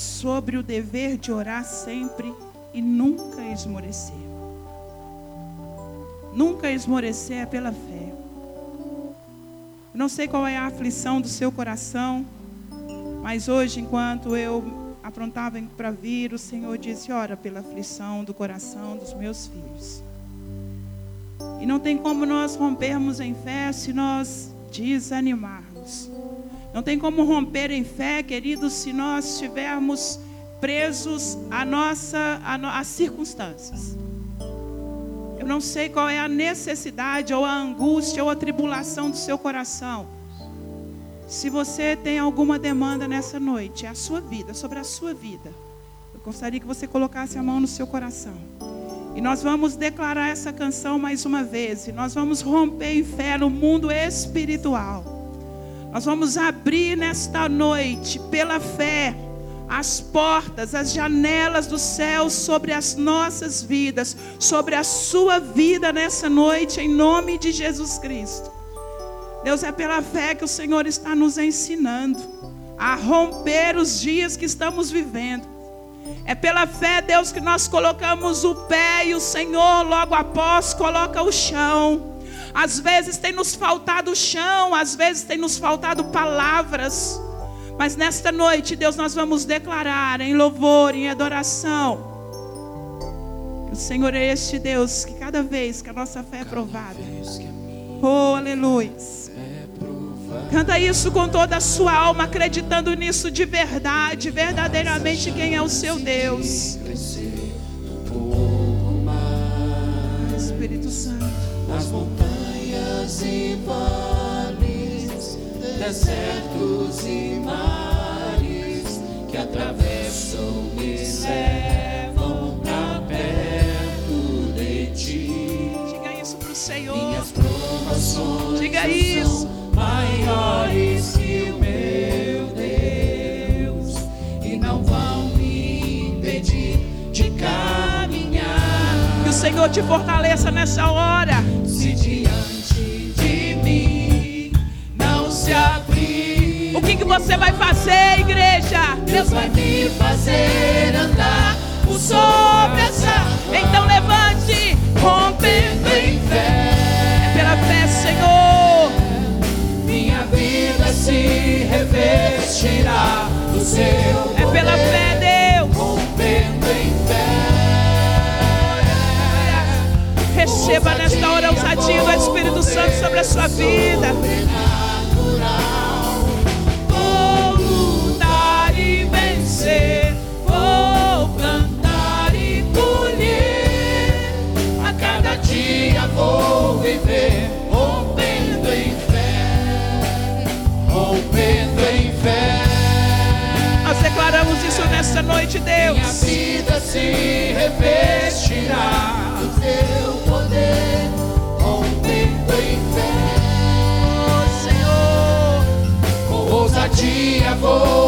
sobre o dever de orar sempre e nunca esmorecer. Nunca esmorecer é pela fé. Eu não sei qual é a aflição do seu coração, mas hoje, enquanto eu aprontava para vir, o Senhor disse: Ora pela aflição do coração dos meus filhos. E não tem como nós rompermos em fé se nós desanimarmos. Não tem como romper em fé, queridos, se nós estivermos presos à nossa, às circunstâncias. Eu não sei qual é a necessidade, ou a angústia, ou a tribulação do seu coração. Se você tem alguma demanda nessa noite, é a sua vida, sobre a sua vida. Eu gostaria que você colocasse a mão no seu coração. E nós vamos declarar essa canção mais uma vez. E nós vamos romper em fé no mundo espiritual. Nós vamos abrir nesta noite, pela fé, as portas, as janelas do céu sobre as nossas vidas, sobre a sua vida nessa noite, em nome de Jesus Cristo. Deus, é pela fé que o Senhor está nos ensinando a romper os dias que estamos vivendo. É pela fé, Deus, que nós colocamos o pé e o Senhor logo após coloca o chão. Às vezes tem nos faltado chão, às vezes tem nos faltado palavras. Mas nesta noite, Deus, nós vamos declarar em louvor, em adoração. Que o Senhor é este Deus que cada vez que a nossa fé é provada. Oh, aleluia. Canta isso com toda a sua alma, acreditando nisso de verdade, verdadeiramente quem é o seu Deus. Espírito Santo. Montanhas e vales, desertos e mares que atravessam e levam pra perto de ti. Diga isso pro Senhor. Minhas provações Diga isso. maiores que o meu Deus e não vão me impedir de caminhar. Que o Senhor te fortaleça nessa hora. Se diante se abrir, O que, que você vai fazer, igreja? Deus vai me fazer andar por sobre essa Então levante, rompendo em fé. pela fé, Senhor. Minha vida se revestirá do seu É poder. pela fé, Deus. rompendo em fé. Receba nesta hora a ousadia do Espírito Santo sobre a sua vida. Noite, Minha Deus. vida se revestirá do teu poder, rompendo em fé. Senhor. Com ousadia vou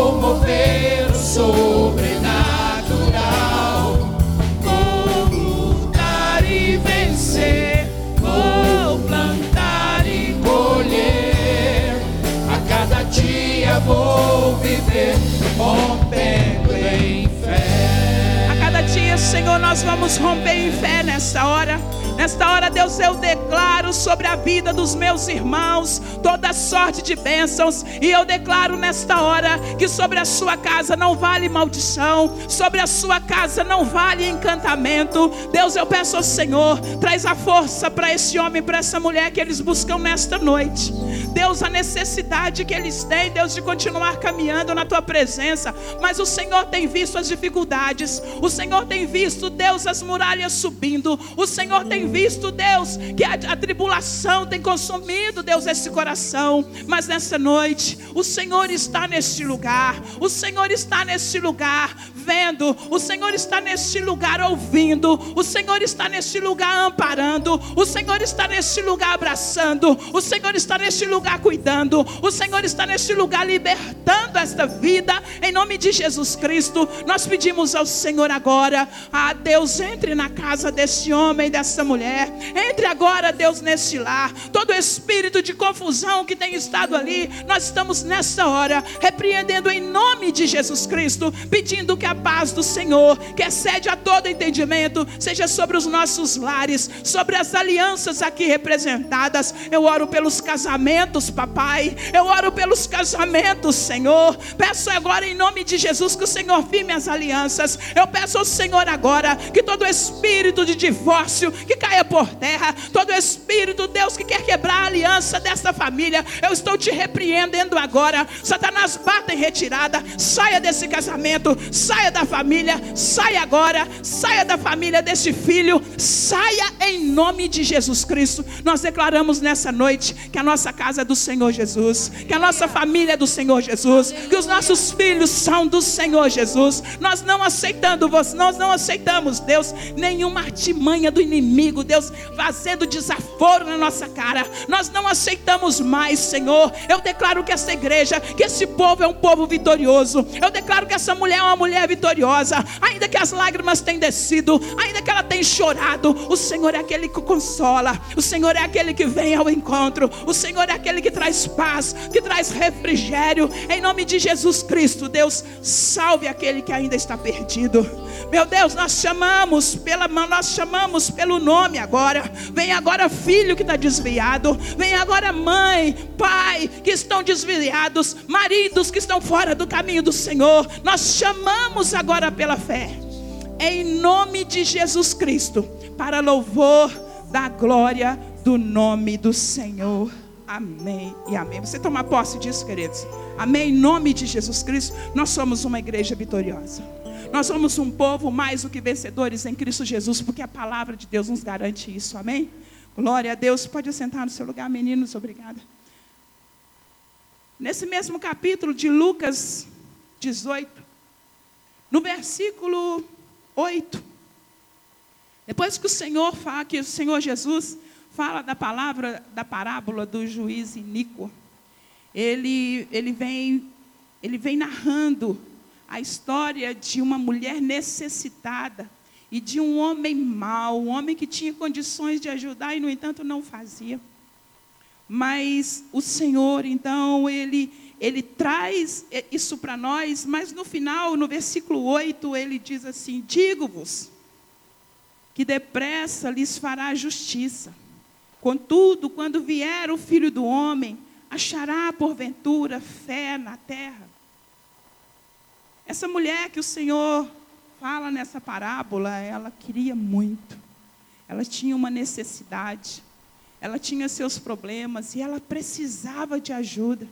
Senhor, nós vamos romper em fé nesta hora. Nesta hora, Deus, eu declaro sobre a vida dos meus irmãos toda sorte de bênçãos. E eu declaro nesta hora que sobre a sua casa não vale maldição, sobre a sua casa não vale encantamento. Deus, eu peço ao Senhor, traz a força para esse homem, para essa mulher que eles buscam nesta noite. Deus, a necessidade que eles têm, Deus, de continuar caminhando na tua presença. Mas o Senhor tem visto as dificuldades, o Senhor tem visto, Deus, as muralhas subindo, o Senhor tem visto, Deus, que a, a tribulação tem consumido, Deus, esse coração. Mas nessa noite, o Senhor está neste lugar, o Senhor está neste lugar, vendo, o Senhor está neste lugar ouvindo, o Senhor está neste lugar amparando, o Senhor está neste lugar abraçando, o Senhor está neste lugar cuidando, o Senhor está neste lugar libertando esta vida, em nome de Jesus Cristo. Nós pedimos ao Senhor agora, a Deus, entre na casa deste homem, dessa mulher mulher. Entre agora, Deus, neste lar. Todo espírito de confusão que tem estado ali, nós estamos nessa hora repreendendo em nome de Jesus Cristo, pedindo que a paz do Senhor, que excede a todo entendimento, seja sobre os nossos lares, sobre as alianças aqui representadas. Eu oro pelos casamentos, papai. Eu oro pelos casamentos, Senhor. Peço agora em nome de Jesus que o Senhor firme as alianças. Eu peço ao Senhor agora que todo espírito de divórcio que caia por terra, todo espírito, Deus, que quer quebrar a aliança desta família, eu estou te repreendendo agora. Satanás, bata em retirada, saia desse casamento, saia da família, saia agora, saia da família deste filho, saia em nome de Jesus Cristo. Nós declaramos nessa noite que a nossa casa é do Senhor Jesus, que a nossa família é do Senhor Jesus, que os nossos filhos são do Senhor Jesus. Nós não aceitando nós não aceitamos, Deus, nenhuma artimanha do inimigo, Deus, fazendo desaforo na nossa cara. Nós não aceitamos mais, Senhor. Eu declaro que essa igreja, que esse povo é um povo vitorioso. Eu declaro que essa mulher é uma mulher vitoriosa, ainda que as lágrimas tenham descido, ainda que ela tenha chorado, o Senhor é aquele que consola, o Senhor é aquele que vem ao encontro, o Senhor é aquele que traz paz, que traz refrigério. Em nome de Jesus Cristo, Deus, salve aquele que ainda está perdido. Meu Deus, nós chamamos pela nós chamamos pelo nome agora. Vem agora filho que está desviado. Vem agora mãe, pai que estão desviados, maridos que estão fora do caminho do Senhor. Nós chamamos agora pela fé. Em nome de Jesus Cristo, para louvor da glória do nome do Senhor. Amém e amém. Você toma posse disso, queridos? Amém. Em nome de Jesus Cristo, nós somos uma igreja vitoriosa. Nós somos um povo mais do que vencedores em Cristo Jesus, porque a palavra de Deus nos garante isso. Amém? Glória a Deus. Pode assentar no seu lugar, meninos. Obrigada. Nesse mesmo capítulo de Lucas 18, no versículo 8, depois que o Senhor fala, que o Senhor Jesus fala da palavra, da parábola do juiz iníquo, ele, ele, vem, ele vem narrando a história de uma mulher necessitada e de um homem mau, um homem que tinha condições de ajudar e, no entanto, não fazia. Mas o Senhor, então, ele, ele traz isso para nós, mas no final, no versículo 8, ele diz assim: Digo-vos que depressa lhes fará justiça. Contudo, quando vier o filho do homem, achará porventura fé na terra. Essa mulher que o Senhor fala nessa parábola, ela queria muito. Ela tinha uma necessidade. Ela tinha seus problemas e ela precisava de ajuda.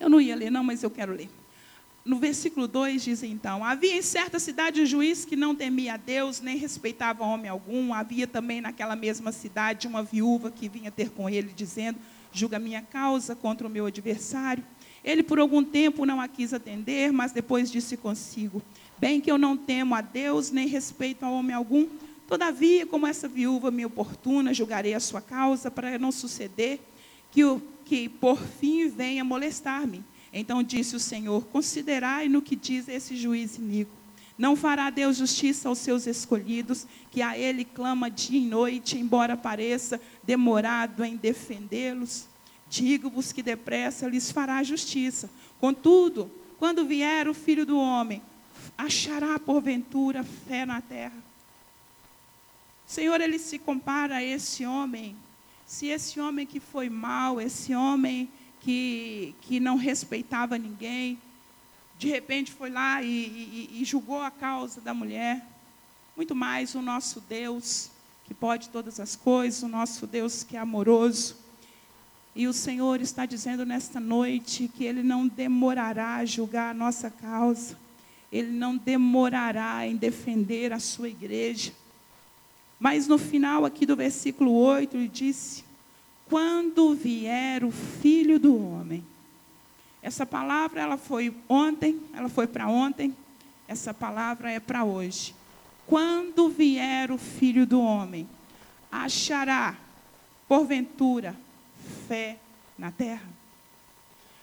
Eu não ia ler, não, mas eu quero ler. No versículo 2 diz então: Havia em certa cidade um juiz que não temia a Deus, nem respeitava homem algum. Havia também naquela mesma cidade uma viúva que vinha ter com ele, dizendo: Julga minha causa contra o meu adversário. Ele por algum tempo não a quis atender, mas depois disse consigo: Bem que eu não temo a Deus, nem respeito a homem algum, todavia, como essa viúva me oportuna, julgarei a sua causa, para não suceder que, o, que por fim venha molestar-me. Então disse o Senhor: Considerai no que diz esse juiz iníquo. Não fará Deus justiça aos seus escolhidos, que a ele clama dia e noite, embora pareça demorado em defendê-los? Digo-vos que depressa lhes fará justiça. Contudo, quando vier o filho do homem, achará porventura fé na terra. Senhor, ele se compara a esse homem. Se esse homem que foi mau, esse homem que, que não respeitava ninguém, de repente foi lá e, e, e julgou a causa da mulher. Muito mais o nosso Deus, que pode todas as coisas, o nosso Deus que é amoroso e o Senhor está dizendo nesta noite que Ele não demorará a julgar a nossa causa, Ele não demorará em defender a sua igreja. Mas no final aqui do versículo 8, ele disse: Quando vier o filho do homem. Essa palavra ela foi ontem, ela foi para ontem, essa palavra é para hoje. Quando vier o filho do homem, achará, porventura, fé na terra?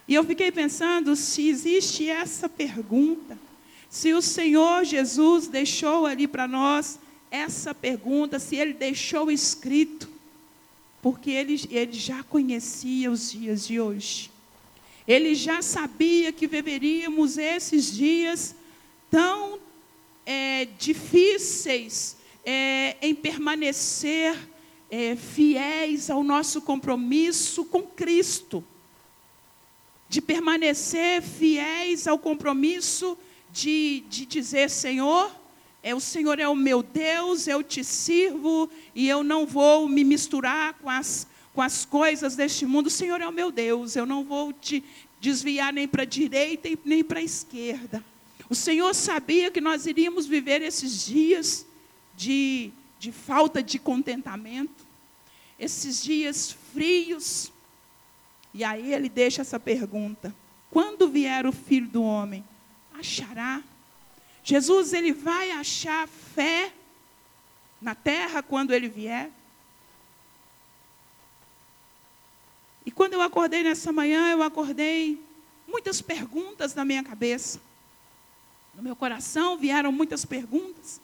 E eu fiquei pensando se existe essa pergunta, se o Senhor Jesus deixou ali para nós essa pergunta, se ele deixou escrito, porque ele, ele já conhecia os dias de hoje. Ele já sabia que viveríamos esses dias tão é, difíceis é, em permanecer é, fiéis ao nosso compromisso com Cristo, de permanecer fiéis ao compromisso de, de dizer: Senhor, é, o Senhor é o meu Deus, eu te sirvo e eu não vou me misturar com as, com as coisas deste mundo. O Senhor é o meu Deus, eu não vou te desviar nem para a direita nem para a esquerda. O Senhor sabia que nós iríamos viver esses dias de, de falta de contentamento, esses dias frios. E aí ele deixa essa pergunta: quando vier o filho do homem, achará? Jesus ele vai achar fé na terra quando ele vier? E quando eu acordei nessa manhã, eu acordei muitas perguntas na minha cabeça. No meu coração vieram muitas perguntas.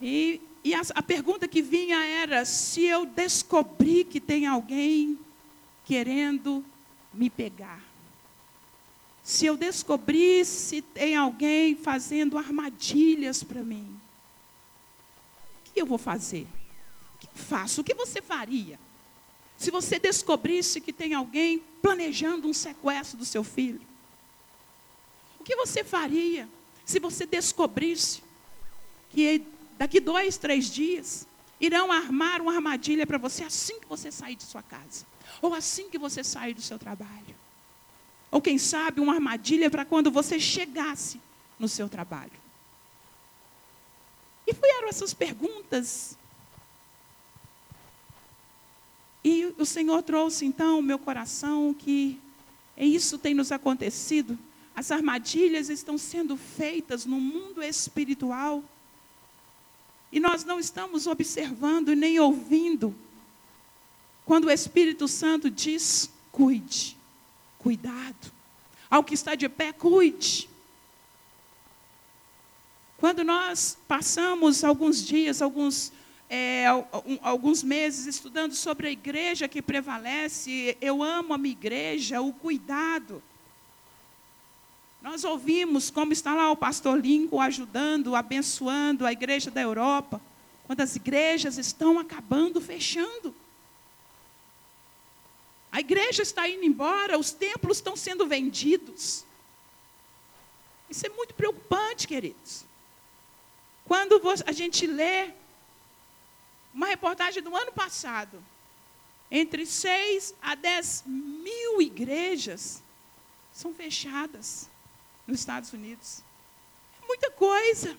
E, e a, a pergunta que vinha era: se eu descobrir que tem alguém querendo me pegar, se eu descobrir se tem alguém fazendo armadilhas para mim, o que eu vou fazer? O que eu faço? O que você faria? Se você descobrisse que tem alguém planejando um sequestro do seu filho, o que você faria se você descobrisse que daqui dois, três dias irão armar uma armadilha para você assim que você sair de sua casa, ou assim que você sair do seu trabalho, ou quem sabe uma armadilha para quando você chegasse no seu trabalho? E foram essas perguntas e o Senhor trouxe então o meu coração que isso tem nos acontecido. As armadilhas estão sendo feitas no mundo espiritual. E nós não estamos observando nem ouvindo. Quando o Espírito Santo diz: cuide, cuidado. Ao que está de pé, cuide. Quando nós passamos alguns dias, alguns é, alguns meses estudando sobre a igreja que prevalece. Eu amo a minha igreja, o cuidado. Nós ouvimos como está lá o pastor Lincoln ajudando, abençoando a igreja da Europa, quando as igrejas estão acabando, fechando. A igreja está indo embora, os templos estão sendo vendidos. Isso é muito preocupante, queridos. Quando a gente lê uma reportagem do ano passado. Entre 6 a 10 mil igrejas são fechadas nos Estados Unidos. É muita coisa.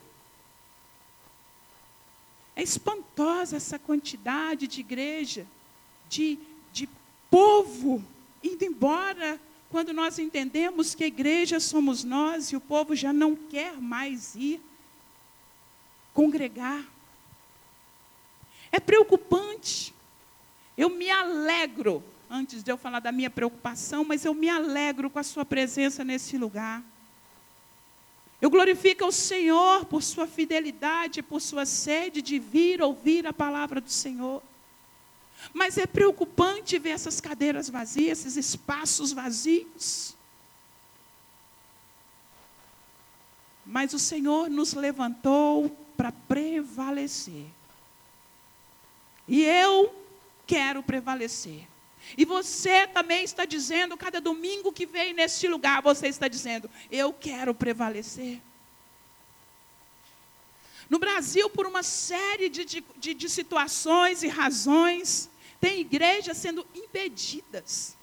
É espantosa essa quantidade de igreja, de, de povo indo embora, quando nós entendemos que a igreja somos nós e o povo já não quer mais ir congregar. É preocupante. Eu me alegro, antes de eu falar da minha preocupação, mas eu me alegro com a Sua presença nesse lugar. Eu glorifico o Senhor por Sua fidelidade, por Sua sede de vir ouvir a palavra do Senhor. Mas é preocupante ver essas cadeiras vazias, esses espaços vazios. Mas o Senhor nos levantou para prevalecer. E eu quero prevalecer. E você também está dizendo, cada domingo que vem neste lugar, você está dizendo: Eu quero prevalecer. No Brasil, por uma série de, de, de situações e razões, tem igrejas sendo impedidas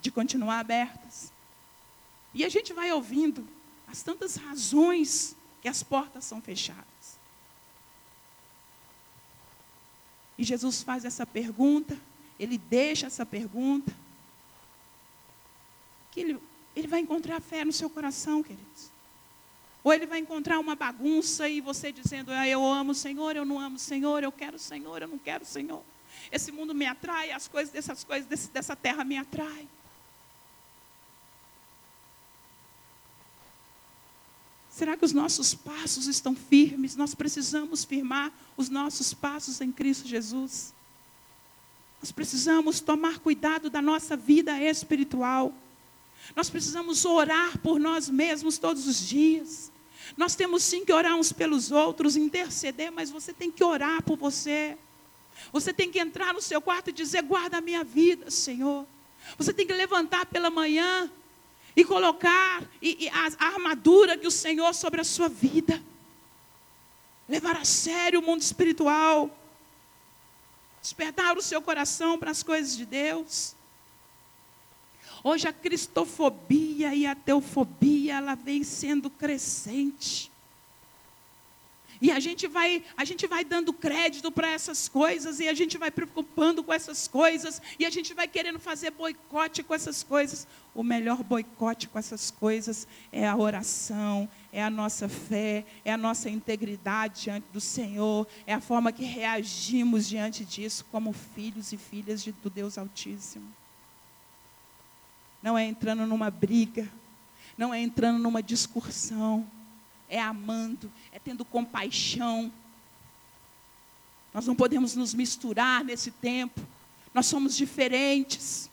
de continuar abertas. E a gente vai ouvindo as tantas razões que as portas são fechadas. E Jesus faz essa pergunta, ele deixa essa pergunta. Que ele, ele vai encontrar fé no seu coração, queridos. Ou ele vai encontrar uma bagunça e você dizendo, ah, eu amo o Senhor, eu não amo o Senhor, eu quero o Senhor, eu não quero o Senhor. Esse mundo me atrai, as coisas dessas coisas desse, dessa terra me atraem. Será que os nossos passos estão firmes? Nós precisamos firmar os nossos passos em Cristo Jesus. Nós precisamos tomar cuidado da nossa vida espiritual. Nós precisamos orar por nós mesmos todos os dias. Nós temos sim que orar uns pelos outros, interceder, mas você tem que orar por você. Você tem que entrar no seu quarto e dizer: guarda a minha vida, Senhor. Você tem que levantar pela manhã e colocar e, e a, a armadura que o Senhor sobre a sua vida. Levar a sério o mundo espiritual. Despertar o seu coração para as coisas de Deus. Hoje a cristofobia e a teofobia, ela vem sendo crescente. E a gente vai, a gente vai dando crédito para essas coisas e a gente vai preocupando com essas coisas e a gente vai querendo fazer boicote com essas coisas. O melhor boicote com essas coisas é a oração, é a nossa fé, é a nossa integridade diante do Senhor, é a forma que reagimos diante disso como filhos e filhas de, do Deus Altíssimo não é entrando numa briga, não é entrando numa discussão, é amando, é tendo compaixão. Nós não podemos nos misturar nesse tempo, nós somos diferentes.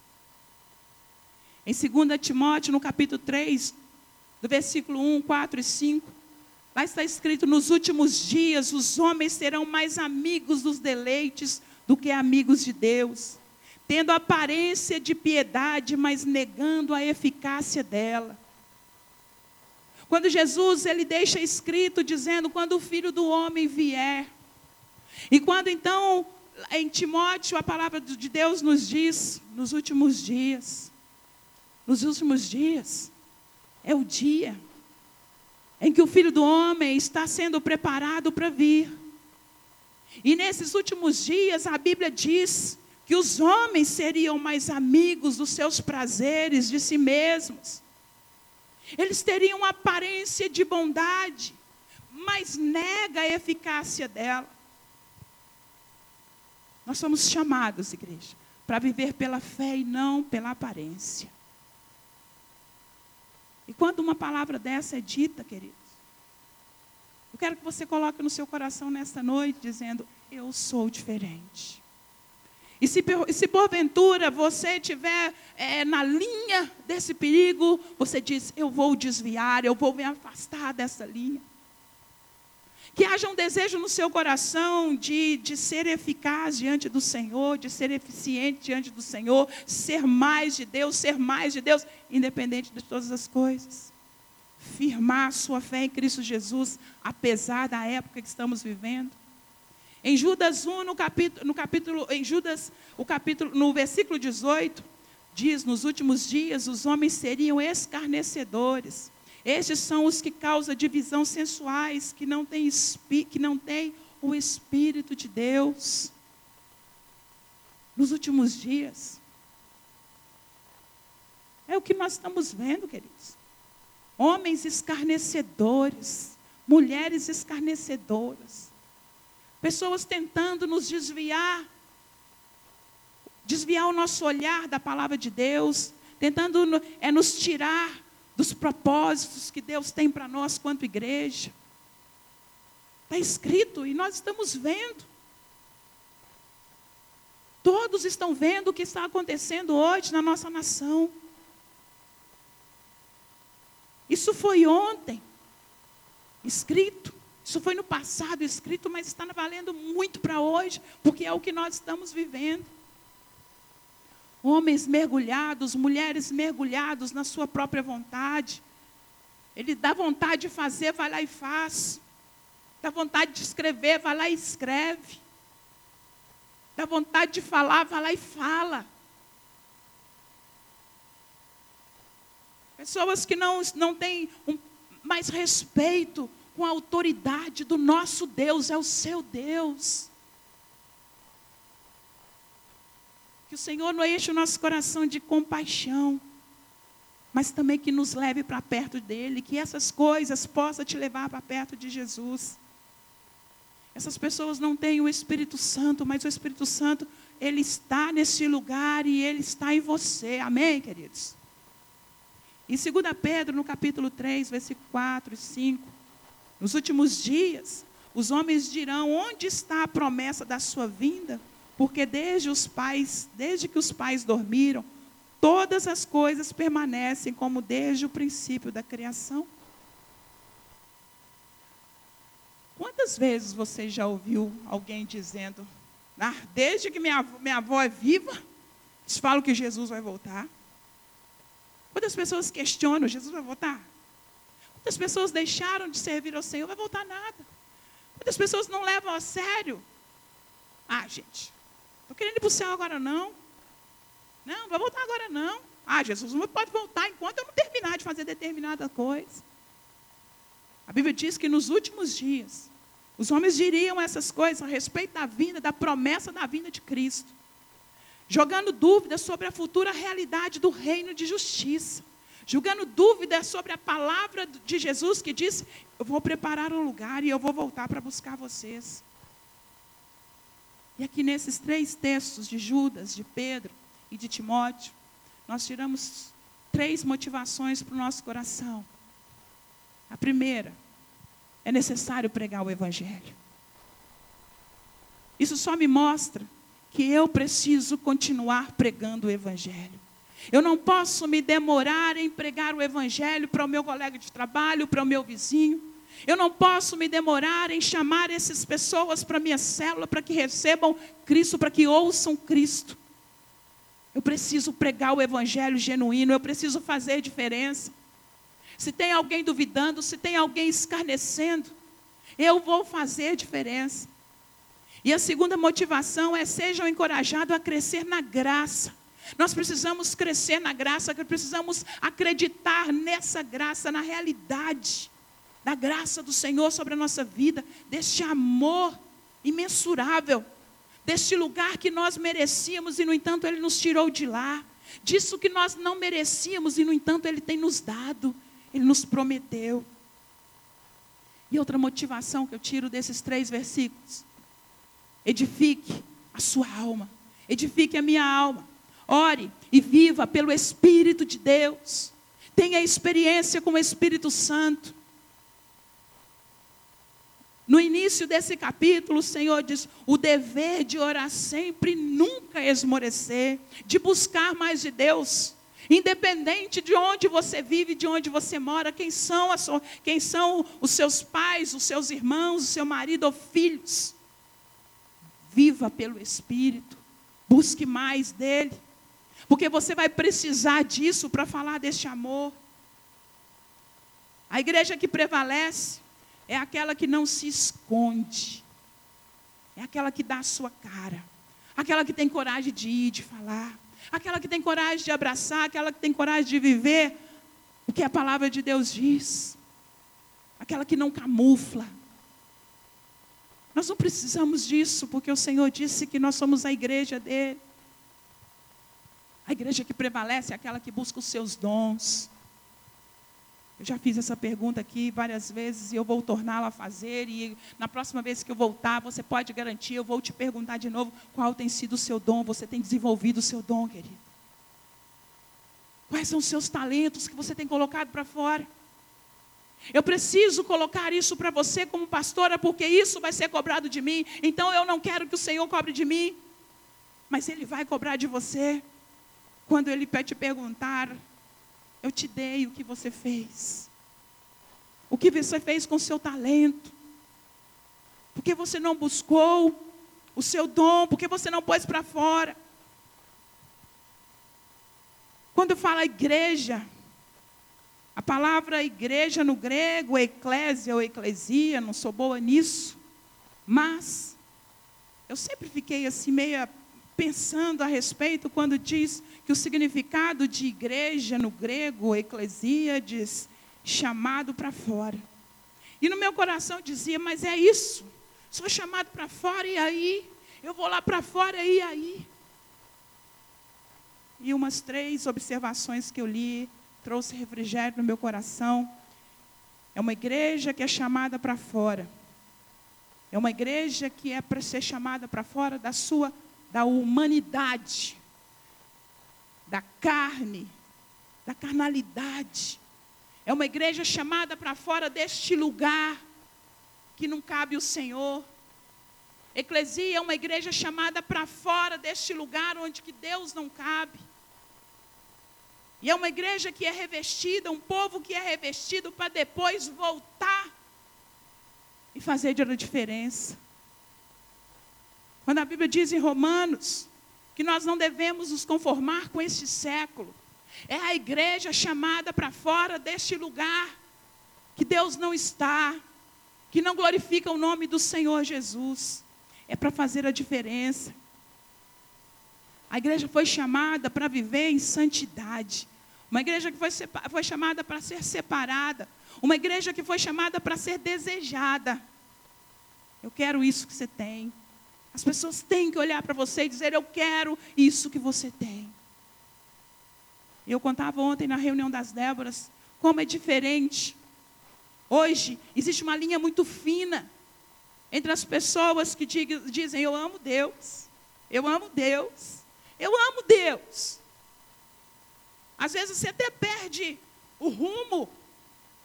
Em 2 Timóteo, no capítulo 3, do versículo 1, 4 e 5, lá está escrito: Nos últimos dias os homens serão mais amigos dos deleites do que amigos de Deus tendo aparência de piedade, mas negando a eficácia dela. Quando Jesus ele deixa escrito dizendo quando o filho do homem vier. E quando então em Timóteo a palavra de Deus nos diz nos últimos dias. Nos últimos dias é o dia em que o filho do homem está sendo preparado para vir. E nesses últimos dias a Bíblia diz que os homens seriam mais amigos dos seus prazeres, de si mesmos. Eles teriam aparência de bondade, mas nega a eficácia dela. Nós somos chamados, igreja, para viver pela fé e não pela aparência. E quando uma palavra dessa é dita, queridos, eu quero que você coloque no seu coração nesta noite, dizendo: Eu sou diferente. E se, se porventura você estiver é, na linha desse perigo, você diz: Eu vou desviar, eu vou me afastar dessa linha. Que haja um desejo no seu coração de, de ser eficaz diante do Senhor, de ser eficiente diante do Senhor, ser mais de Deus, ser mais de Deus, independente de todas as coisas. Firmar sua fé em Cristo Jesus, apesar da época que estamos vivendo. Em Judas 1, no capítulo, no capítulo, em Judas, o capítulo, no versículo 18, diz: Nos últimos dias os homens seriam escarnecedores. Estes são os que causam divisão sensuais, que não têm, que não têm o Espírito de Deus. Nos últimos dias. É o que nós estamos vendo, queridos. Homens escarnecedores, mulheres escarnecedoras pessoas tentando nos desviar, desviar o nosso olhar da palavra de Deus, tentando é, nos tirar dos propósitos que Deus tem para nós quanto igreja. Está escrito e nós estamos vendo. Todos estão vendo o que está acontecendo hoje na nossa nação. Isso foi ontem, escrito. Isso foi no passado escrito, mas está valendo muito para hoje, porque é o que nós estamos vivendo. Homens mergulhados, mulheres mergulhados na sua própria vontade. Ele dá vontade de fazer, vai lá e faz. Dá vontade de escrever, vai lá e escreve. Dá vontade de falar, vai lá e fala. Pessoas que não, não têm um, mais respeito com a autoridade do nosso Deus, é o seu Deus. Que o Senhor não enche o nosso coração de compaixão, mas também que nos leve para perto dEle, que essas coisas possam te levar para perto de Jesus. Essas pessoas não têm o Espírito Santo, mas o Espírito Santo, ele está nesse lugar e ele está em você. Amém, queridos? Em 2 Pedro, no capítulo 3, versículo 4 e 5, nos últimos dias, os homens dirão: onde está a promessa da sua vinda? Porque desde os pais, desde que os pais dormiram, todas as coisas permanecem como desde o princípio da criação. Quantas vezes você já ouviu alguém dizendo, ah, desde que minha, minha avó é viva, eles falam que Jesus vai voltar? Quantas pessoas questionam, Jesus vai voltar? Quantas pessoas deixaram de servir ao Senhor, vai voltar nada? Quantas pessoas não levam a sério? Ah, gente, estou querendo ir para o céu agora não. Não, vai voltar agora não. Ah, Jesus não pode voltar enquanto eu não terminar de fazer determinada coisa. A Bíblia diz que nos últimos dias, os homens diriam essas coisas a respeito da vinda, da promessa da vinda de Cristo, jogando dúvidas sobre a futura realidade do reino de justiça, jogando dúvidas sobre a palavra de Jesus que disse: Eu vou preparar um lugar e eu vou voltar para buscar vocês. E aqui nesses três textos de Judas, de Pedro e de Timóteo, nós tiramos três motivações para o nosso coração. A primeira, é necessário pregar o Evangelho. Isso só me mostra que eu preciso continuar pregando o Evangelho. Eu não posso me demorar em pregar o Evangelho para o meu colega de trabalho, para o meu vizinho. Eu não posso me demorar em chamar essas pessoas para minha célula, para que recebam Cristo, para que ouçam Cristo. Eu preciso pregar o Evangelho genuíno, eu preciso fazer diferença se tem alguém duvidando, se tem alguém escarnecendo, eu vou fazer diferença. E a segunda motivação é: sejam encorajados a crescer na graça. Nós precisamos crescer na graça, precisamos acreditar nessa graça, na realidade da graça do Senhor sobre a nossa vida, deste amor imensurável, deste lugar que nós merecíamos e, no entanto, Ele nos tirou de lá, disso que nós não merecíamos e, no entanto, Ele tem nos dado. Ele nos prometeu. E outra motivação que eu tiro desses três versículos: edifique a sua alma, edifique a minha alma, ore e viva pelo Espírito de Deus, tenha experiência com o Espírito Santo. No início desse capítulo, o Senhor diz: o dever de orar sempre, nunca esmorecer, de buscar mais de Deus. Independente de onde você vive, de onde você mora, quem são, sua, quem são os seus pais, os seus irmãos, o seu marido ou filhos. Viva pelo Espírito. Busque mais dele. Porque você vai precisar disso para falar deste amor. A igreja que prevalece é aquela que não se esconde. É aquela que dá a sua cara. Aquela que tem coragem de ir, de falar aquela que tem coragem de abraçar, aquela que tem coragem de viver o que a palavra de Deus diz, aquela que não camufla. Nós não precisamos disso, porque o Senhor disse que nós somos a igreja dele. A igreja que prevalece é aquela que busca os seus dons, eu já fiz essa pergunta aqui várias vezes e eu vou torná-la a fazer. E na próxima vez que eu voltar, você pode garantir, eu vou te perguntar de novo qual tem sido o seu dom. Você tem desenvolvido o seu dom, querido? Quais são os seus talentos que você tem colocado para fora? Eu preciso colocar isso para você como pastora, porque isso vai ser cobrado de mim. Então eu não quero que o Senhor cobre de mim, mas Ele vai cobrar de você. Quando Ele te perguntar eu te dei o que você fez. O que você fez com o seu talento. Porque você não buscou o seu dom, porque você não pôs para fora. Quando fala igreja, a palavra igreja no grego, eclésia ou eclesia, não sou boa nisso, mas eu sempre fiquei assim meia pensando a respeito quando diz que o significado de igreja no grego, eclesia, diz chamado para fora. E no meu coração dizia, mas é isso. Sou chamado para fora e aí? Eu vou lá para fora e aí? E umas três observações que eu li trouxe refrigério no meu coração. É uma igreja que é chamada para fora. É uma igreja que é para ser chamada para fora da sua da humanidade, da carne, da carnalidade. É uma igreja chamada para fora deste lugar que não cabe o Senhor. Eclesia é uma igreja chamada para fora deste lugar onde que Deus não cabe. E é uma igreja que é revestida, um povo que é revestido para depois voltar e fazer a diferença. Quando a Bíblia diz em Romanos que nós não devemos nos conformar com este século, é a igreja chamada para fora deste lugar que Deus não está, que não glorifica o nome do Senhor Jesus. É para fazer a diferença. A igreja foi chamada para viver em santidade. Uma igreja que foi, foi chamada para ser separada. Uma igreja que foi chamada para ser desejada. Eu quero isso que você tem. As pessoas têm que olhar para você e dizer: Eu quero isso que você tem. Eu contava ontem na reunião das Déboras como é diferente. Hoje existe uma linha muito fina entre as pessoas que dizem: Eu amo Deus, eu amo Deus, eu amo Deus. Às vezes você até perde o rumo.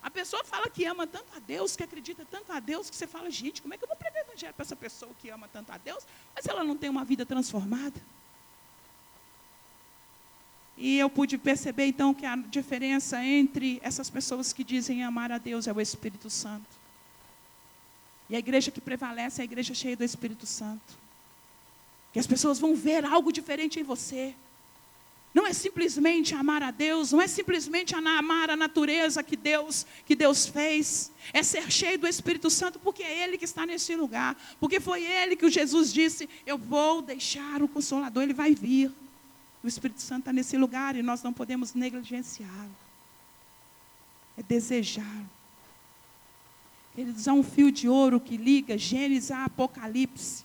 A pessoa fala que ama tanto a Deus, que acredita tanto a Deus, que você fala: Gente, como é que eu vou pregar evangelho para essa pessoa que ama tanto a Deus, mas ela não tem uma vida transformada? E eu pude perceber então que a diferença entre essas pessoas que dizem amar a Deus é o Espírito Santo. E a igreja que prevalece é a igreja cheia do Espírito Santo. Que as pessoas vão ver algo diferente em você. Não é simplesmente amar a Deus, não é simplesmente amar a natureza que Deus, que Deus fez. É ser cheio do Espírito Santo, porque é Ele que está nesse lugar. Porque foi Ele que o Jesus disse: Eu vou deixar o Consolador, Ele vai vir. O Espírito Santo está nesse lugar e nós não podemos negligenciá-lo. É desejá-lo. Eles há um fio de ouro que liga Gênesis a Apocalipse.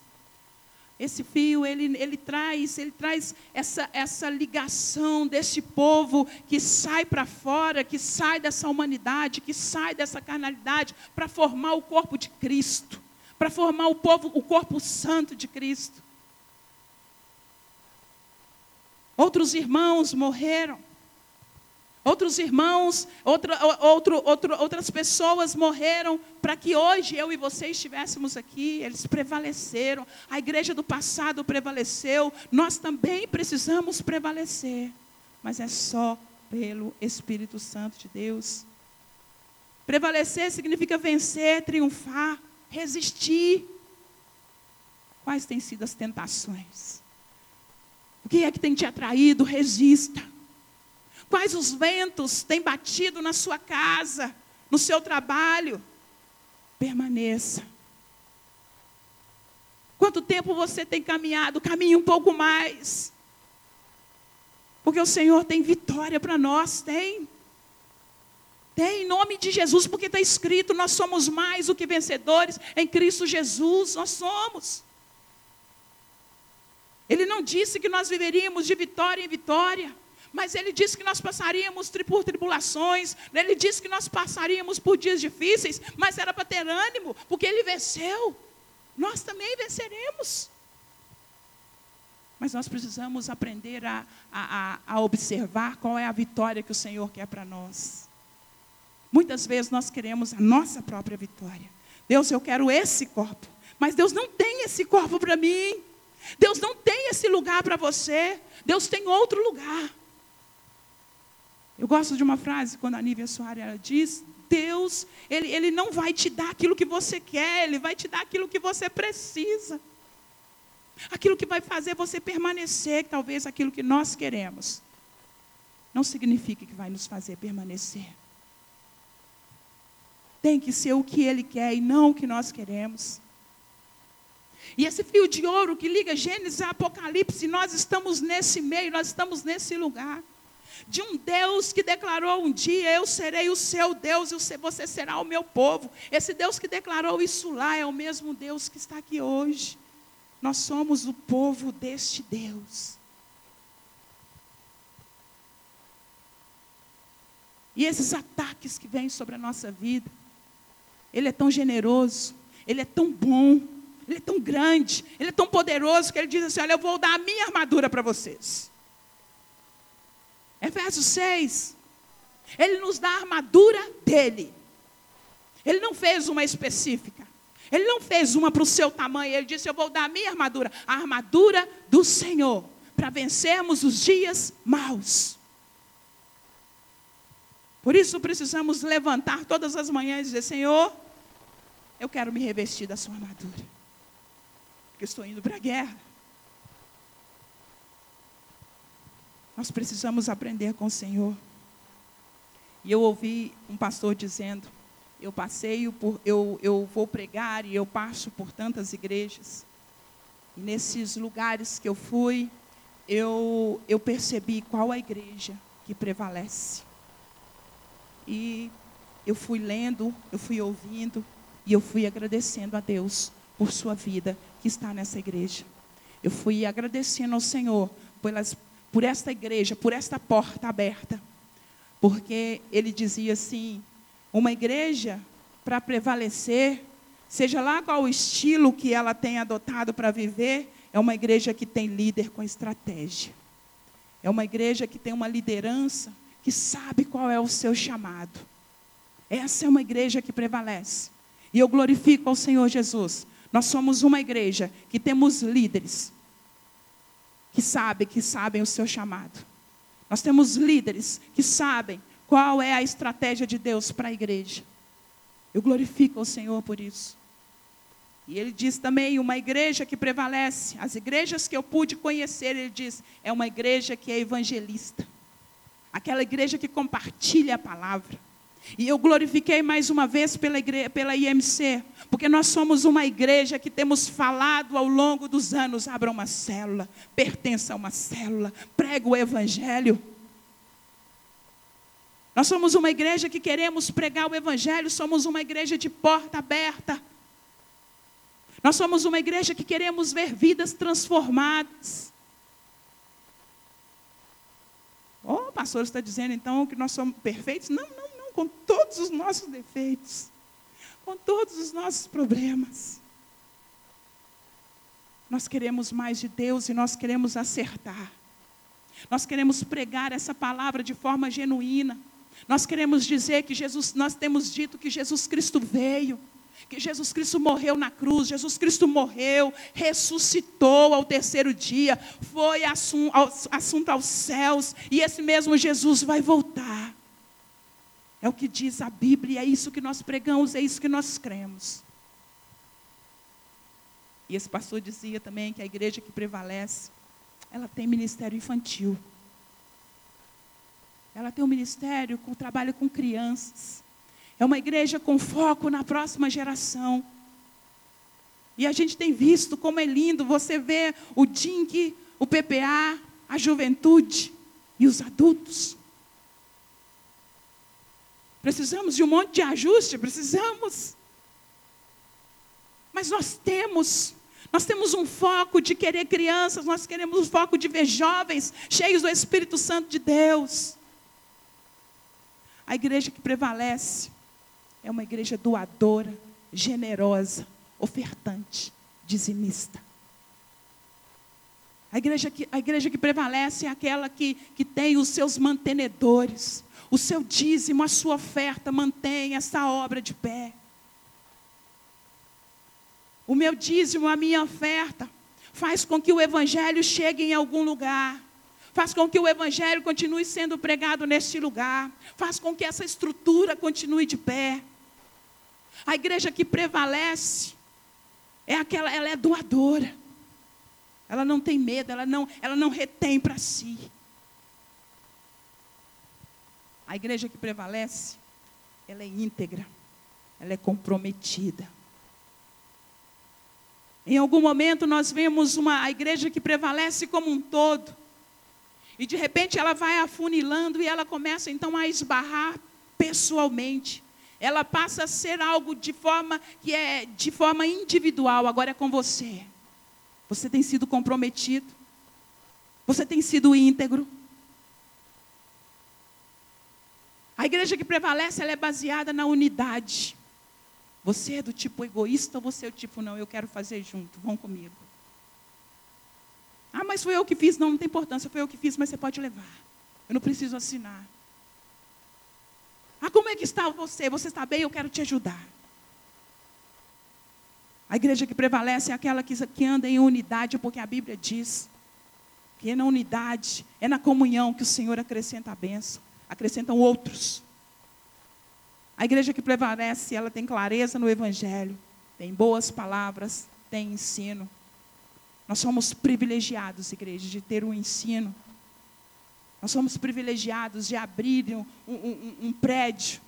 Esse fio, ele, ele traz, ele traz essa, essa ligação desse povo que sai para fora, que sai dessa humanidade, que sai dessa carnalidade, para formar o corpo de Cristo, para formar o povo, o corpo santo de Cristo. Outros irmãos morreram. Outros irmãos, outra, outro, outro, outras pessoas morreram para que hoje eu e você estivéssemos aqui. Eles prevaleceram. A igreja do passado prevaleceu. Nós também precisamos prevalecer. Mas é só pelo Espírito Santo de Deus. Prevalecer significa vencer, triunfar, resistir. Quais têm sido as tentações? O que é que tem te atraído? Resista. Quais os ventos têm batido na sua casa, no seu trabalho? Permaneça. Quanto tempo você tem caminhado? Caminhe um pouco mais. Porque o Senhor tem vitória para nós, tem. Tem em nome de Jesus, porque está escrito: nós somos mais do que vencedores em Cristo Jesus, nós somos. Ele não disse que nós viveríamos de vitória em vitória, mas ele disse que nós passaríamos por tribulações, ele disse que nós passaríamos por dias difíceis, mas era para ter ânimo, porque ele venceu. Nós também venceremos. Mas nós precisamos aprender a, a, a observar qual é a vitória que o Senhor quer para nós. Muitas vezes nós queremos a nossa própria vitória. Deus, eu quero esse corpo, mas Deus não tem esse corpo para mim. Deus não tem esse lugar para você. Deus tem outro lugar. Eu gosto de uma frase quando a Nívia Soares diz: Deus, ele, ele não vai te dar aquilo que você quer, Ele vai te dar aquilo que você precisa. Aquilo que vai fazer você permanecer, talvez aquilo que nós queremos, não significa que vai nos fazer permanecer. Tem que ser o que Ele quer e não o que nós queremos. E esse fio de ouro que liga Gênesis a Apocalipse, nós estamos nesse meio, nós estamos nesse lugar. De um Deus que declarou um dia: Eu serei o seu Deus e você será o meu povo. Esse Deus que declarou isso lá é o mesmo Deus que está aqui hoje. Nós somos o povo deste Deus. E esses ataques que vêm sobre a nossa vida, Ele é tão generoso, Ele é tão bom, ele é tão grande, ele é tão poderoso que ele diz assim: Olha, eu vou dar a minha armadura para vocês. Efésios 6, Ele nos dá a armadura dele. Ele não fez uma específica. Ele não fez uma para o seu tamanho. Ele disse: Eu vou dar a minha armadura, a armadura do Senhor, para vencermos os dias maus. Por isso precisamos levantar todas as manhãs e dizer: Senhor, eu quero me revestir da sua armadura. Porque estou indo para a guerra. Nós precisamos aprender com o Senhor. E eu ouvi um pastor dizendo: eu passeio por, eu, eu vou pregar e eu passo por tantas igrejas. E nesses lugares que eu fui, eu, eu percebi qual a igreja que prevalece. E eu fui lendo, eu fui ouvindo e eu fui agradecendo a Deus por sua vida que está nessa igreja. Eu fui agradecendo ao Senhor pelas, por esta igreja, por esta porta aberta. Porque ele dizia assim: uma igreja para prevalecer, seja lá qual o estilo que ela tem adotado para viver, é uma igreja que tem líder com estratégia. É uma igreja que tem uma liderança que sabe qual é o seu chamado. Essa é uma igreja que prevalece. E eu glorifico ao Senhor Jesus. Nós somos uma igreja que temos líderes que sabem, que sabem o seu chamado. Nós temos líderes que sabem qual é a estratégia de Deus para a igreja. Eu glorifico ao Senhor por isso. E ele diz também: uma igreja que prevalece, as igrejas que eu pude conhecer, ele diz, é uma igreja que é evangelista aquela igreja que compartilha a palavra. E eu glorifiquei mais uma vez pela, igreja, pela IMC, porque nós somos uma igreja que temos falado ao longo dos anos: abra uma célula, pertença a uma célula, prega o evangelho. Nós somos uma igreja que queremos pregar o evangelho, somos uma igreja de porta aberta. Nós somos uma igreja que queremos ver vidas transformadas. Oh, pastor está dizendo então que nós somos perfeitos? Não, não, com todos os nossos defeitos, com todos os nossos problemas. Nós queremos mais de Deus e nós queremos acertar. Nós queremos pregar essa palavra de forma genuína. Nós queremos dizer que Jesus, nós temos dito que Jesus Cristo veio que Jesus Cristo morreu na cruz, Jesus Cristo morreu, ressuscitou ao terceiro dia, foi assunto aos céus, e esse mesmo Jesus vai voltar. É o que diz a Bíblia, é isso que nós pregamos, é isso que nós cremos. E esse pastor dizia também que a igreja que prevalece, ela tem ministério infantil. Ela tem um ministério com trabalho com crianças. É uma igreja com foco na próxima geração. E a gente tem visto como é lindo você ver o DINC, o PPA, a juventude e os adultos. Precisamos de um monte de ajuste, precisamos. Mas nós temos, nós temos um foco de querer crianças, nós queremos um foco de ver jovens cheios do Espírito Santo de Deus. A igreja que prevalece é uma igreja doadora, generosa, ofertante, dizimista. A igreja que, a igreja que prevalece é aquela que, que tem os seus mantenedores. O seu dízimo, a sua oferta mantém essa obra de pé. O meu dízimo, a minha oferta, faz com que o evangelho chegue em algum lugar. Faz com que o evangelho continue sendo pregado neste lugar. Faz com que essa estrutura continue de pé. A igreja que prevalece é aquela, ela é doadora. Ela não tem medo, ela não, ela não retém para si. A igreja que prevalece, ela é íntegra, ela é comprometida. Em algum momento nós vemos uma a igreja que prevalece como um todo. E de repente ela vai afunilando e ela começa então a esbarrar pessoalmente ela passa a ser algo de forma que é de forma individual, agora é com você. Você tem sido comprometido. Você tem sido íntegro. A igreja que prevalece, ela é baseada na unidade. Você é do tipo egoísta ou você é do tipo, não, eu quero fazer junto, vão comigo. Ah, mas foi eu que fiz. Não, não tem importância, foi eu que fiz, mas você pode levar. Eu não preciso assinar. Ah, como é que está você? Você está bem? Eu quero te ajudar. A igreja que prevalece é aquela que, que anda em unidade, porque a Bíblia diz que é na unidade, é na comunhão que o Senhor acrescenta a bênção, acrescentam outros. A igreja que prevalece, ela tem clareza no Evangelho, tem boas palavras, tem ensino. Nós somos privilegiados, igreja, de ter um ensino. Nós somos privilegiados de abrir um, um, um prédio,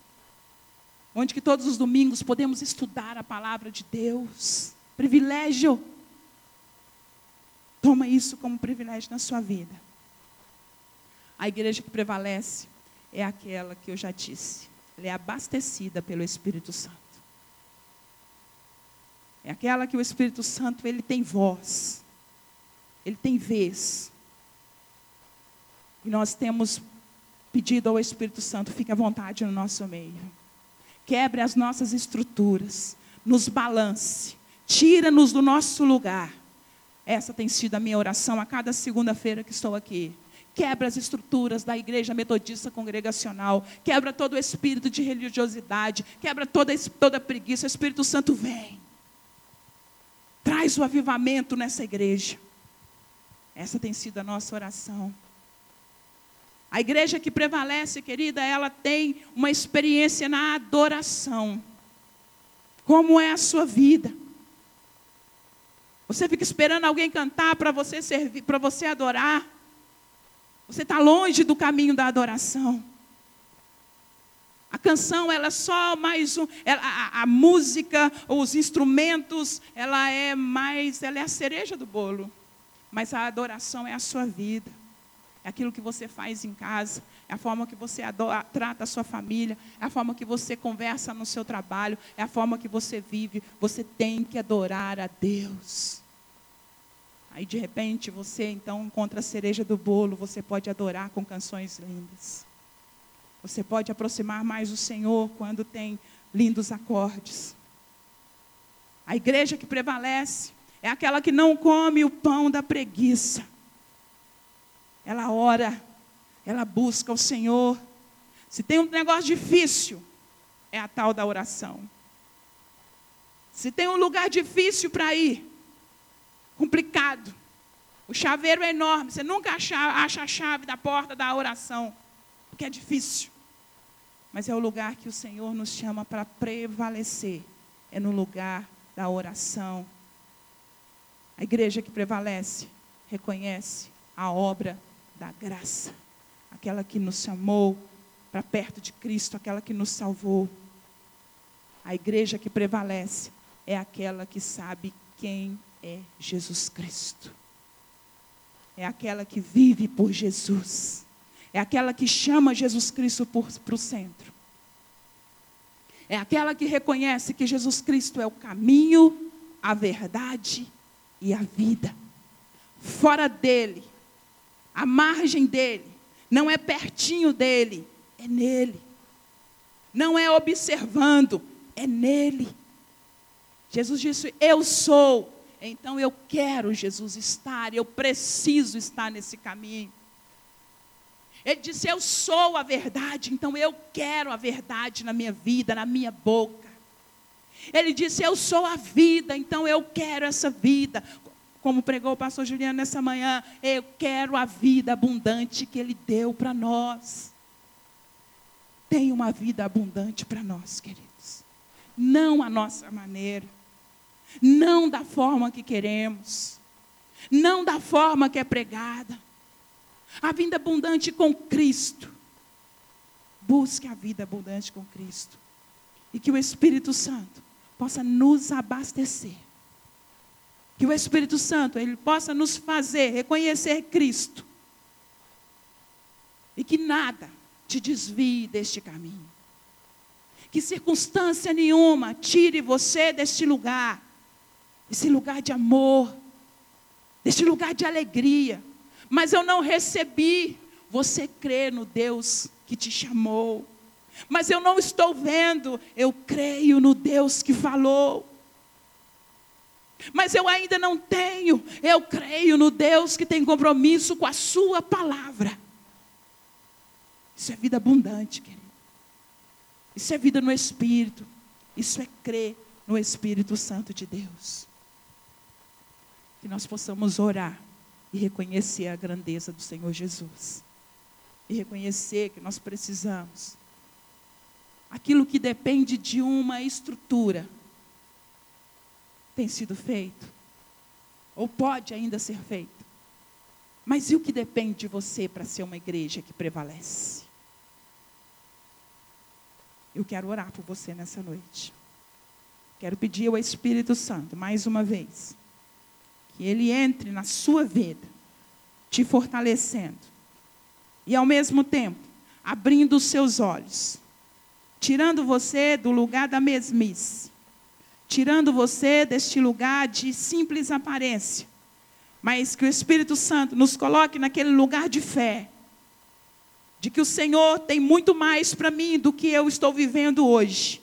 onde que todos os domingos podemos estudar a palavra de Deus. Privilégio. Toma isso como privilégio na sua vida. A igreja que prevalece é aquela que eu já disse. Ela é abastecida pelo Espírito Santo. É aquela que o Espírito Santo ele tem voz. Ele tem vez. E nós temos pedido ao Espírito Santo, fique à vontade no nosso meio. Quebre as nossas estruturas, nos balance, tira-nos do nosso lugar essa tem sido a minha oração a cada segunda-feira que estou aqui. Quebra as estruturas da igreja metodista congregacional. Quebra todo o espírito de religiosidade. Quebra toda, toda preguiça. O Espírito Santo vem. Traz o avivamento nessa igreja. Essa tem sido a nossa oração. A igreja que prevalece, querida, ela tem uma experiência na adoração. Como é a sua vida? Você fica esperando alguém cantar para você servir, para você adorar. Você está longe do caminho da adoração. A canção, ela é só mais um. Ela, a, a, música, os instrumentos, ela é mais. Ela é a cereja do bolo. Mas a adoração é a sua vida. É aquilo que você faz em casa. É a forma que você adora, trata a sua família. É a forma que você conversa no seu trabalho. É a forma que você vive. Você tem que adorar a Deus. Aí de repente você então encontra a cereja do bolo, você pode adorar com canções lindas. Você pode aproximar mais o Senhor quando tem lindos acordes. A igreja que prevalece é aquela que não come o pão da preguiça. Ela ora, ela busca o Senhor. Se tem um negócio difícil, é a tal da oração. Se tem um lugar difícil para ir, complicado. O chaveiro é enorme. Você nunca acha, a chave da porta da oração, porque é difícil. Mas é o lugar que o Senhor nos chama para prevalecer. É no lugar da oração. A igreja que prevalece reconhece a obra da graça, aquela que nos chamou para perto de Cristo, aquela que nos salvou. A igreja que prevalece é aquela que sabe quem é Jesus Cristo. É aquela que vive por Jesus. É aquela que chama Jesus Cristo para o centro. É aquela que reconhece que Jesus Cristo é o caminho, a verdade e a vida. Fora dele, a margem dele, não é pertinho dele, é nele. Não é observando, é nele. Jesus disse: Eu sou então eu quero, Jesus, estar, eu preciso estar nesse caminho. Ele disse: Eu sou a verdade, então eu quero a verdade na minha vida, na minha boca. Ele disse: Eu sou a vida, então eu quero essa vida. Como pregou o pastor Juliano nessa manhã, eu quero a vida abundante que ele deu para nós. Tem uma vida abundante para nós, queridos. Não a nossa maneira não da forma que queremos, não da forma que é pregada. A vida abundante com Cristo. Busque a vida abundante com Cristo. E que o Espírito Santo possa nos abastecer. Que o Espírito Santo ele possa nos fazer reconhecer Cristo. E que nada te desvie deste caminho. Que circunstância nenhuma tire você deste lugar esse lugar de amor, esse lugar de alegria. Mas eu não recebi. Você crê no Deus que te chamou. Mas eu não estou vendo, eu creio no Deus que falou. Mas eu ainda não tenho, eu creio no Deus que tem compromisso com a Sua palavra. Isso é vida abundante, querido. Isso é vida no Espírito. Isso é crer no Espírito Santo de Deus. Que nós possamos orar e reconhecer a grandeza do Senhor Jesus. E reconhecer que nós precisamos. Aquilo que depende de uma estrutura tem sido feito, ou pode ainda ser feito. Mas e o que depende de você para ser uma igreja que prevalece? Eu quero orar por você nessa noite. Quero pedir ao Espírito Santo, mais uma vez, que ele entre na sua vida, te fortalecendo, e ao mesmo tempo, abrindo os seus olhos, tirando você do lugar da mesmice, tirando você deste lugar de simples aparência, mas que o Espírito Santo nos coloque naquele lugar de fé, de que o Senhor tem muito mais para mim do que eu estou vivendo hoje.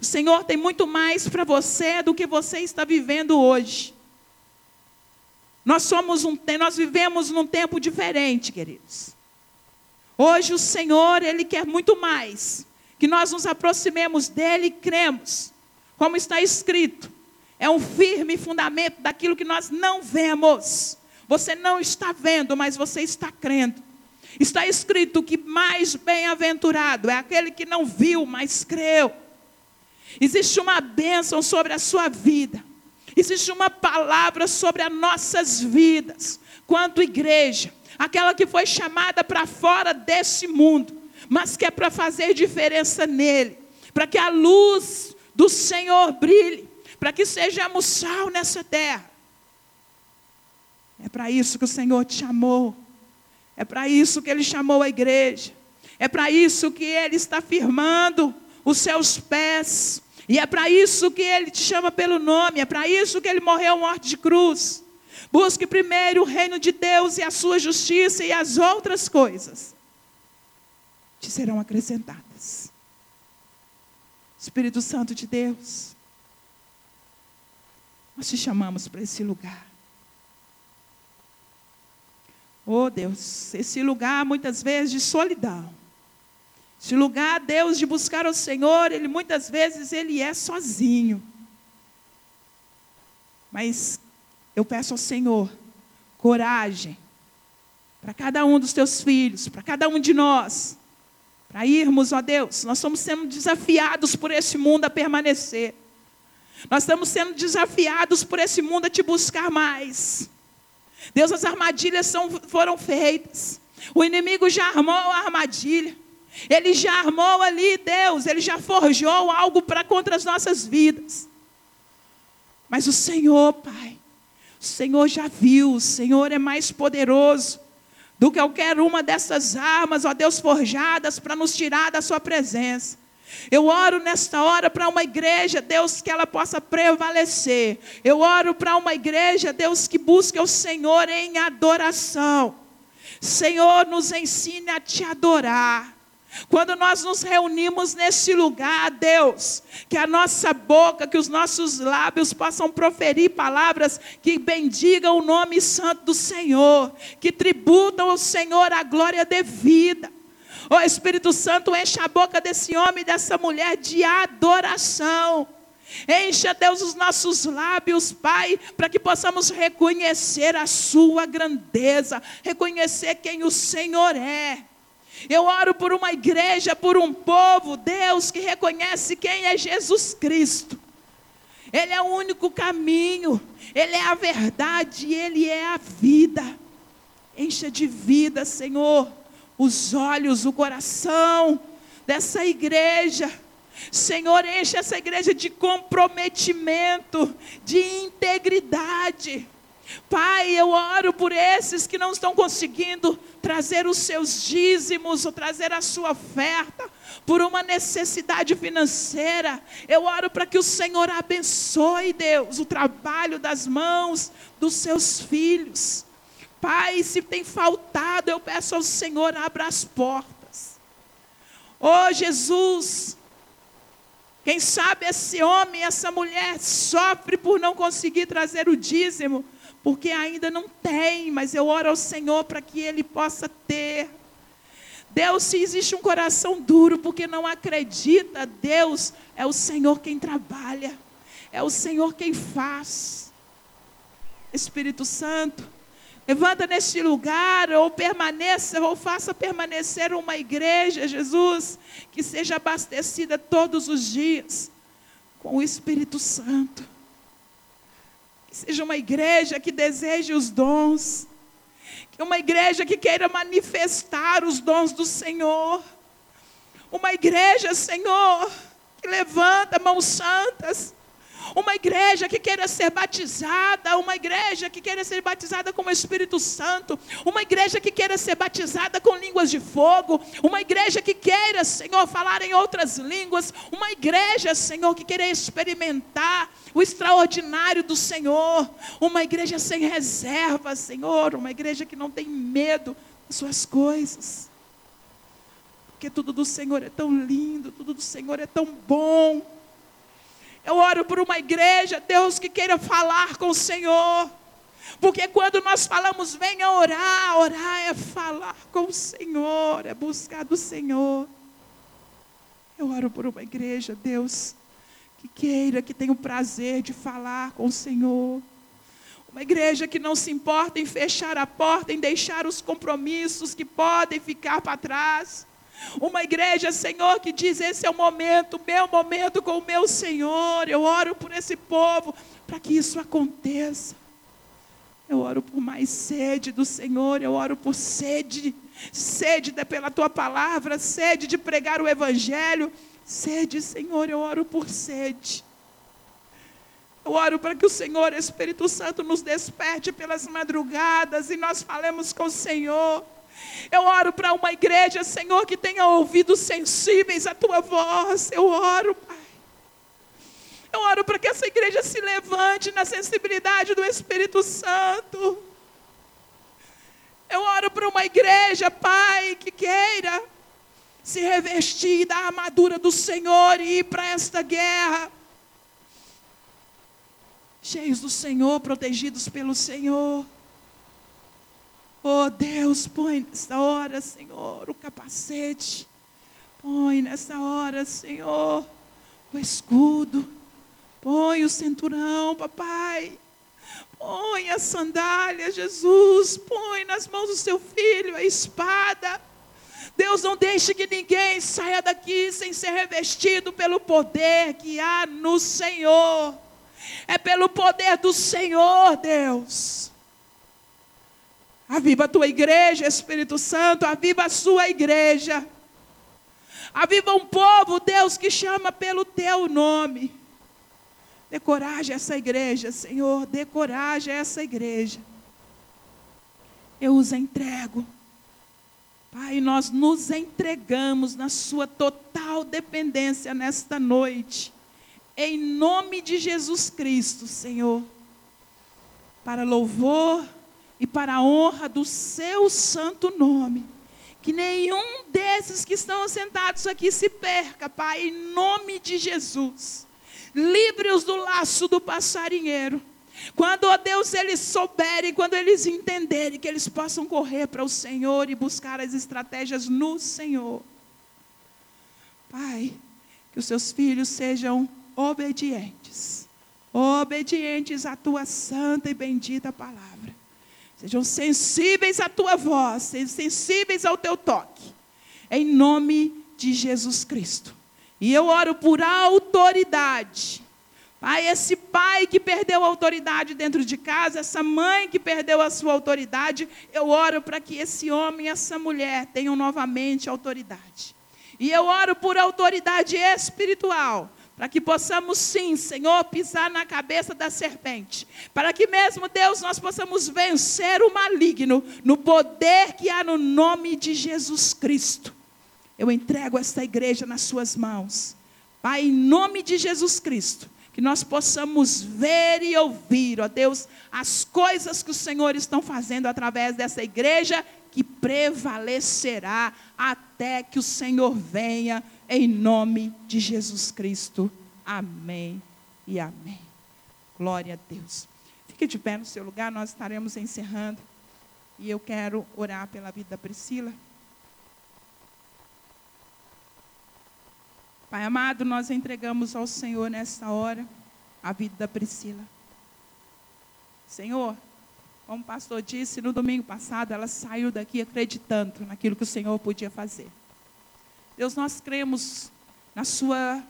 O Senhor tem muito mais para você do que você está vivendo hoje. Nós somos um, nós vivemos num tempo diferente, queridos. Hoje o Senhor, ele quer muito mais que nós nos aproximemos dele e cremos, como está escrito. É um firme fundamento daquilo que nós não vemos. Você não está vendo, mas você está crendo. Está escrito que mais bem-aventurado é aquele que não viu, mas creu. Existe uma bênção sobre a sua vida. Existe uma palavra sobre as nossas vidas, quanto igreja, aquela que foi chamada para fora desse mundo, mas que é para fazer diferença nele, para que a luz do Senhor brilhe, para que sejamos sal nessa terra. É para isso que o Senhor te chamou. É para isso que Ele chamou a igreja. É para isso que Ele está firmando os seus pés. E é para isso que Ele te chama pelo nome. É para isso que Ele morreu morte de cruz. Busque primeiro o reino de Deus e a sua justiça e as outras coisas te serão acrescentadas. Espírito Santo de Deus, nós te chamamos para esse lugar. Oh Deus, esse lugar muitas vezes de solidão. Esse lugar, Deus, de buscar o Senhor, ele muitas vezes ele é sozinho. Mas eu peço ao Senhor coragem para cada um dos teus filhos, para cada um de nós, para irmos, ó Deus, nós estamos sendo desafiados por esse mundo a permanecer. Nós estamos sendo desafiados por esse mundo a te buscar mais. Deus, as armadilhas são, foram feitas. O inimigo já armou a armadilha. Ele já armou ali, Deus, ele já forjou algo para contra as nossas vidas. Mas o Senhor, Pai, o Senhor já viu, o Senhor é mais poderoso do que qualquer uma dessas armas, ó Deus, forjadas para nos tirar da Sua presença. Eu oro nesta hora para uma igreja, Deus, que ela possa prevalecer. Eu oro para uma igreja, Deus, que busque o Senhor em adoração. Senhor, nos ensine a te adorar. Quando nós nos reunimos nesse lugar, Deus, que a nossa boca, que os nossos lábios possam proferir palavras que bendigam o nome santo do Senhor, que tributam ao Senhor a glória devida. Ó oh, Espírito Santo, enche a boca desse homem e dessa mulher de adoração. Encha, Deus, os nossos lábios, Pai, para que possamos reconhecer a Sua grandeza, reconhecer quem o Senhor é. Eu oro por uma igreja, por um povo, Deus, que reconhece quem é Jesus Cristo. Ele é o único caminho, Ele é a verdade, Ele é a vida. Encha de vida, Senhor os olhos, o coração dessa igreja. Senhor, enche essa igreja de comprometimento, de integridade. Pai, eu oro por esses que não estão conseguindo trazer os seus dízimos ou trazer a sua oferta por uma necessidade financeira. Eu oro para que o Senhor abençoe, Deus, o trabalho das mãos dos seus filhos. Pai, se tem faltado, eu peço ao Senhor, abra as portas. Oh Jesus, quem sabe esse homem, essa mulher sofre por não conseguir trazer o dízimo, porque ainda não tem, mas eu oro ao Senhor para que ele possa ter. Deus, se existe um coração duro porque não acredita, Deus é o Senhor quem trabalha, é o Senhor quem faz. Espírito Santo, levanta neste lugar, ou permaneça, ou faça permanecer uma igreja, Jesus, que seja abastecida todos os dias com o Espírito Santo. Que seja uma igreja que deseje os dons, uma igreja que queira manifestar os dons do Senhor. Uma igreja, Senhor, que levanta mãos santas. Uma igreja que queira ser batizada, uma igreja que queira ser batizada com o Espírito Santo, uma igreja que queira ser batizada com línguas de fogo, uma igreja que queira, Senhor, falar em outras línguas, uma igreja, Senhor, que queira experimentar o extraordinário do Senhor, uma igreja sem reserva, Senhor, uma igreja que não tem medo das suas coisas. Porque tudo do Senhor é tão lindo, tudo do Senhor é tão bom. Eu oro por uma igreja, Deus, que queira falar com o Senhor. Porque quando nós falamos, venha orar, orar é falar com o Senhor, é buscar do Senhor. Eu oro por uma igreja, Deus, que queira, que tenha o prazer de falar com o Senhor. Uma igreja que não se importa em fechar a porta, em deixar os compromissos que podem ficar para trás. Uma igreja, Senhor, que diz: esse é o momento, meu momento com o meu Senhor. Eu oro por esse povo, para que isso aconteça. Eu oro por mais sede do Senhor, eu oro por sede, sede pela tua palavra, sede de pregar o Evangelho, Sede, Senhor, eu oro por sede. Eu oro para que o Senhor, Espírito Santo, nos desperte pelas madrugadas e nós falemos com o Senhor. Eu oro para uma igreja, Senhor, que tenha ouvidos sensíveis à tua voz. Eu oro, Pai. Eu oro para que essa igreja se levante na sensibilidade do Espírito Santo. Eu oro para uma igreja, Pai, que queira se revestir da armadura do Senhor e ir para esta guerra. Cheios do Senhor, protegidos pelo Senhor. Oh Deus, põe nessa hora, Senhor, o capacete. Põe nessa hora, Senhor, o escudo. Põe o cinturão, papai. Põe a sandália, Jesus. Põe nas mãos do seu filho a espada. Deus não deixe que ninguém saia daqui sem ser revestido pelo poder que há no Senhor. É pelo poder do Senhor, Deus. Aviva a tua igreja, Espírito Santo, aviva a sua igreja. Aviva um povo, Deus, que chama pelo teu nome. Dê coragem a essa igreja, Senhor, dê coragem a essa igreja. Eu os entrego. Pai, nós nos entregamos na Sua total dependência nesta noite, em nome de Jesus Cristo, Senhor, para louvor e para a honra do Seu santo nome. Que nenhum desses que estão sentados aqui se perca, Pai, em nome de Jesus. Livre-os do laço do passarinheiro quando, ó Deus, eles souberem, quando eles entenderem que eles possam correr para o Senhor e buscar as estratégias no Senhor. Pai, que os seus filhos sejam obedientes, obedientes à tua santa e bendita palavra. Sejam sensíveis à tua voz, sensíveis ao teu toque. Em nome de Jesus Cristo. E eu oro por autoridade Pai, esse pai que perdeu a autoridade dentro de casa, essa mãe que perdeu a sua autoridade, eu oro para que esse homem e essa mulher tenham novamente autoridade. E eu oro por autoridade espiritual, para que possamos sim, Senhor, pisar na cabeça da serpente, para que mesmo, Deus, nós possamos vencer o maligno no poder que há no nome de Jesus Cristo. Eu entrego esta igreja nas suas mãos. Pai, em nome de Jesus Cristo que nós possamos ver e ouvir, ó Deus, as coisas que o Senhor está fazendo através dessa igreja, que prevalecerá até que o Senhor venha, em nome de Jesus Cristo. Amém e amém. Glória a Deus. Fique de pé no seu lugar, nós estaremos encerrando. E eu quero orar pela vida da Priscila. Pai amado, nós entregamos ao Senhor nesta hora a vida da Priscila. Senhor, como o pastor disse, no domingo passado ela saiu daqui acreditando naquilo que o Senhor podia fazer. Deus, nós cremos na Sua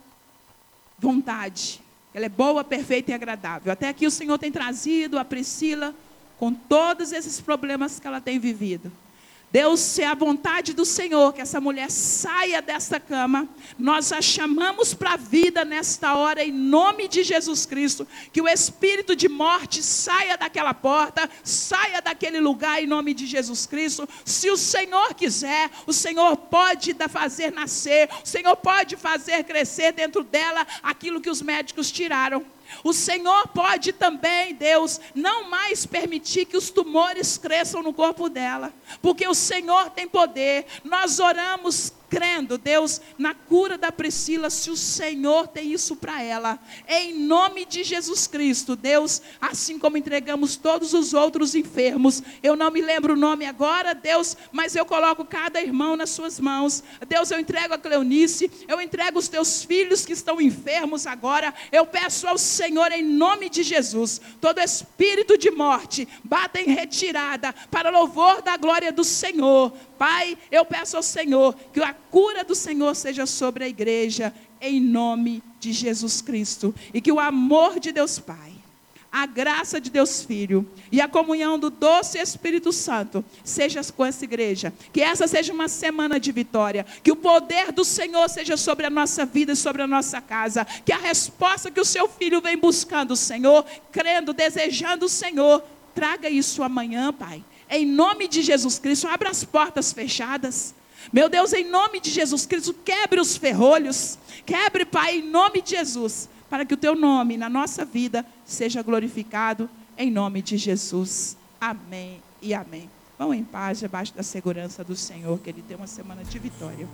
vontade. Ela é boa, perfeita e agradável. Até aqui o Senhor tem trazido a Priscila com todos esses problemas que ela tem vivido. Deus, se é a vontade do Senhor que essa mulher saia desta cama, nós a chamamos para a vida nesta hora, em nome de Jesus Cristo. Que o espírito de morte saia daquela porta, saia daquele lugar, em nome de Jesus Cristo. Se o Senhor quiser, o Senhor pode fazer nascer, o Senhor pode fazer crescer dentro dela aquilo que os médicos tiraram. O Senhor pode também, Deus, não mais permitir que os tumores cresçam no corpo dela, porque o Senhor tem poder. Nós oramos crendo, Deus, na cura da Priscila, se o Senhor tem isso para ela. Em nome de Jesus Cristo, Deus, assim como entregamos todos os outros enfermos, eu não me lembro o nome agora, Deus, mas eu coloco cada irmão nas suas mãos. Deus, eu entrego a Cleonice, eu entrego os teus filhos que estão enfermos agora. Eu peço ao Senhor, em nome de Jesus, todo espírito de morte, bata em retirada, para louvor da glória do Senhor. Pai, eu peço ao Senhor que a cura do Senhor seja sobre a igreja, em nome de Jesus Cristo. E que o amor de Deus Pai, a graça de Deus Filho e a comunhão do doce Espírito Santo seja com essa igreja. Que essa seja uma semana de vitória. Que o poder do Senhor seja sobre a nossa vida e sobre a nossa casa. Que a resposta que o seu filho vem buscando, Senhor, crendo, desejando o Senhor, traga isso amanhã, Pai em nome de Jesus Cristo, abra as portas fechadas. Meu Deus, em nome de Jesus Cristo, quebre os ferrolhos. Quebre, Pai, em nome de Jesus, para que o teu nome na nossa vida seja glorificado, em nome de Jesus. Amém e amém. Vão em paz, debaixo da segurança do Senhor, que Ele tem uma semana de vitória.